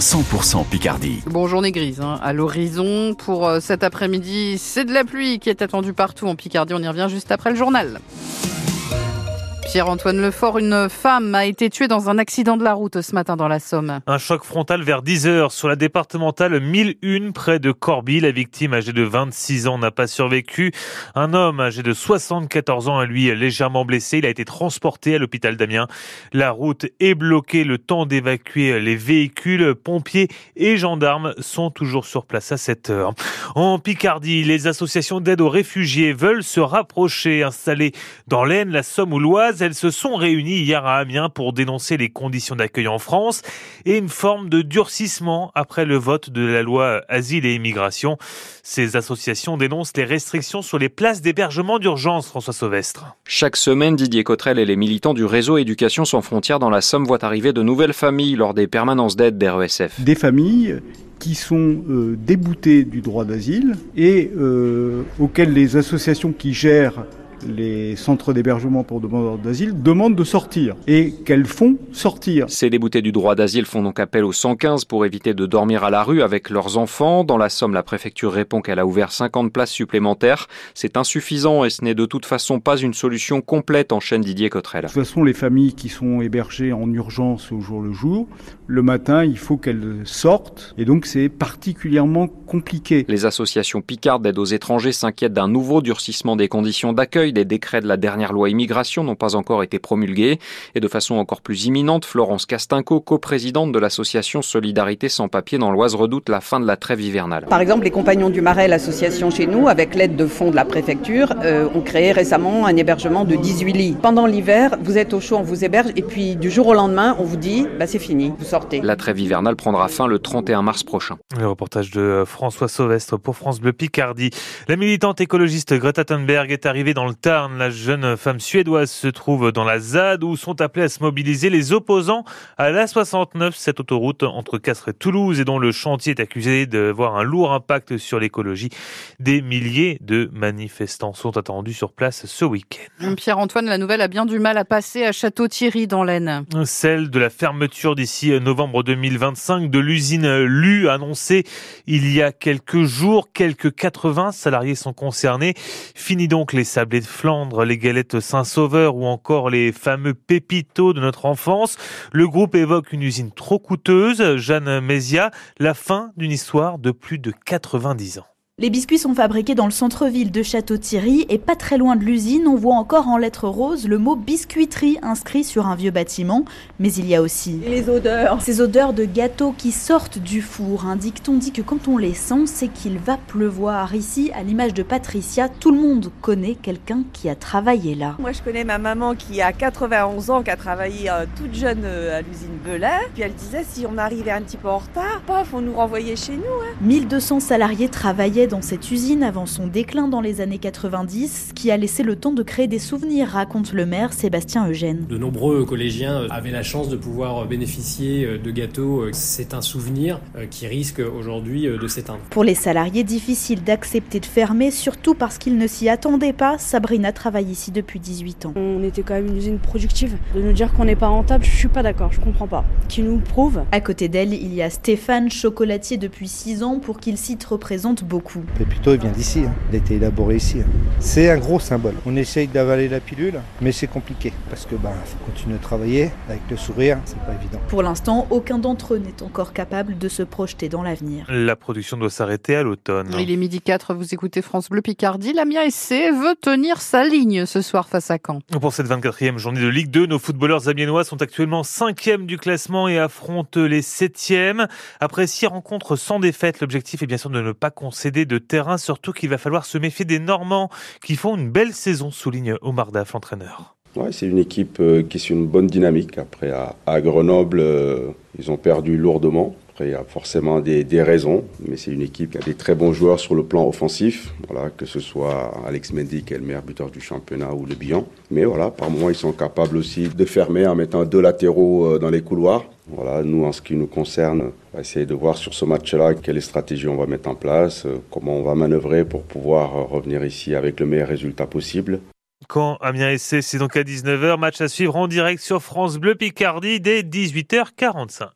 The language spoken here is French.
100% Picardie. Bon, journée grise hein, à l'horizon. Pour euh, cet après-midi, c'est de la pluie qui est attendue partout en Picardie. On y revient juste après le journal. Pierre-Antoine Lefort, une femme a été tuée dans un accident de la route ce matin dans la Somme. Un choc frontal vers 10h sur la départementale 1001 près de Corbie. La victime âgée de 26 ans n'a pas survécu. Un homme âgé de 74 ans lui légèrement blessé. Il a été transporté à l'hôpital d'Amiens. La route est bloquée. Le temps d'évacuer les véhicules. Pompiers et gendarmes sont toujours sur place à cette heure. En Picardie, les associations d'aide aux réfugiés veulent se rapprocher, installées dans l'Aisne, la Somme ou l'Oise elles se sont réunies hier à Amiens pour dénoncer les conditions d'accueil en France et une forme de durcissement après le vote de la loi Asile et Immigration. Ces associations dénoncent les restrictions sur les places d'hébergement d'urgence, François Sauvestre. Chaque semaine, Didier Cotrel et les militants du réseau Éducation sans frontières dans la Somme voient arriver de nouvelles familles lors des permanences d'aide d'RESF. Des familles qui sont euh, déboutées du droit d'asile et euh, auxquelles les associations qui gèrent les centres d'hébergement pour demandeurs d'asile demandent de sortir et qu'elles font sortir. Ces déboutés du droit d'asile font donc appel au 115 pour éviter de dormir à la rue avec leurs enfants. Dans la Somme, la préfecture répond qu'elle a ouvert 50 places supplémentaires. C'est insuffisant et ce n'est de toute façon pas une solution complète, enchaîne Didier Cotrel. De toute façon, les familles qui sont hébergées en urgence au jour le jour, le matin, il faut qu'elles sortent et donc c'est particulièrement compliqué. Les associations Picard d'aide aux étrangers s'inquiètent d'un nouveau durcissement des conditions d'accueil les décrets de la dernière loi immigration n'ont pas encore été promulgués. Et de façon encore plus imminente, Florence Castinco, coprésidente de l'association Solidarité sans papier dans l'Oise, redoute la fin de la trêve hivernale. Par exemple, les Compagnons du Marais, l'association chez nous, avec l'aide de fonds de la préfecture, euh, ont créé récemment un hébergement de 18 lits. Pendant l'hiver, vous êtes au chaud, on vous héberge, et puis du jour au lendemain, on vous dit, bah, c'est fini, vous sortez. La trêve hivernale prendra fin le 31 mars prochain. Le reportage de François Sauvestre pour France Bleu Picardie. La militante écologiste Greta Thunberg est arrivée dans le Tarn. La jeune femme suédoise se trouve dans la ZAD où sont appelés à se mobiliser les opposants à l'A69, cette autoroute entre Castres et Toulouse et dont le chantier est accusé d'avoir un lourd impact sur l'écologie. Des milliers de manifestants sont attendus sur place ce week-end. Pierre-Antoine, la nouvelle a bien du mal à passer à Château-Thierry dans l'Aisne. Celle de la fermeture d'ici novembre 2025 de l'usine LU annoncée il y a quelques jours. Quelques 80 salariés sont concernés. Fini donc les sablés de Flandre les galettes Saint-Sauveur ou encore les fameux pépitos de notre enfance. Le groupe évoque une usine trop coûteuse. Jeanne Mézia, la fin d'une histoire de plus de 90 ans. Les biscuits sont fabriqués dans le centre-ville de Château-Thierry et pas très loin de l'usine, on voit encore en lettres roses le mot biscuiterie inscrit sur un vieux bâtiment. Mais il y a aussi les odeurs. Ces odeurs de gâteaux qui sortent du four. Un dicton dit que quand on les sent, c'est qu'il va pleuvoir. Ici, à l'image de Patricia, tout le monde connaît quelqu'un qui a travaillé là. Moi, je connais ma maman qui a 91 ans, qui a travaillé euh, toute jeune euh, à l'usine Belay. Puis elle disait si on arrivait un petit peu en retard, paf, on nous renvoyait chez nous. 1200 hein. salariés travaillaient dans cette usine avant son déclin dans les années 90, qui a laissé le temps de créer des souvenirs, raconte le maire Sébastien Eugène. De nombreux collégiens avaient la chance de pouvoir bénéficier de gâteaux. C'est un souvenir qui risque aujourd'hui de s'éteindre. Pour les salariés, difficile d'accepter de fermer, surtout parce qu'ils ne s'y attendaient pas. Sabrina travaille ici depuis 18 ans. On était quand même une usine productive. De nous dire qu'on n'est pas rentable, je suis pas d'accord, je comprends pas. Qui nous prouve. À côté d'elle, il y a Stéphane, chocolatier depuis 6 ans, pour qu'il cite représente beaucoup. Pépito, il vient d'ici, hein. il a été élaboré ici. Hein. C'est un gros symbole. On essaye d'avaler la pilule, mais c'est compliqué parce que bah, faut continuer de travailler avec le sourire, c'est pas évident. Pour l'instant, aucun d'entre eux n'est encore capable de se projeter dans l'avenir. La production doit s'arrêter à l'automne. Il est midi 4, vous écoutez France Bleu Picardie. L'Amiens SC veut tenir sa ligne ce soir face à Caen. Pour cette 24e journée de Ligue 2, nos footballeurs amiénois sont actuellement 5e du classement et affrontent les 7e. Après 6 rencontres sans défaite, l'objectif est bien sûr de ne pas concéder de terrain, surtout qu'il va falloir se méfier des Normands qui font une belle saison, souligne Omar Daf, l'entraîneur. Ouais, c'est une équipe euh, qui est sur une bonne dynamique. Après, à, Grenoble, euh, ils ont perdu lourdement. Il y a forcément des, raisons, mais c'est une équipe qui a des très bons joueurs sur le plan offensif. Voilà, que ce soit Alex Mendy, qui est le meilleur buteur du championnat, ou Le Bihan. Mais voilà, par moments, ils sont capables aussi de fermer en mettant deux latéraux euh, dans les couloirs. Voilà, nous, en ce qui nous concerne, on va essayer de voir sur ce match-là quelles stratégies on va mettre en place, comment on va manœuvrer pour pouvoir revenir ici avec le meilleur résultat possible. Quand Amiens SC, c'est donc à 19h, match à suivre en direct sur France Bleu Picardie dès 18h45.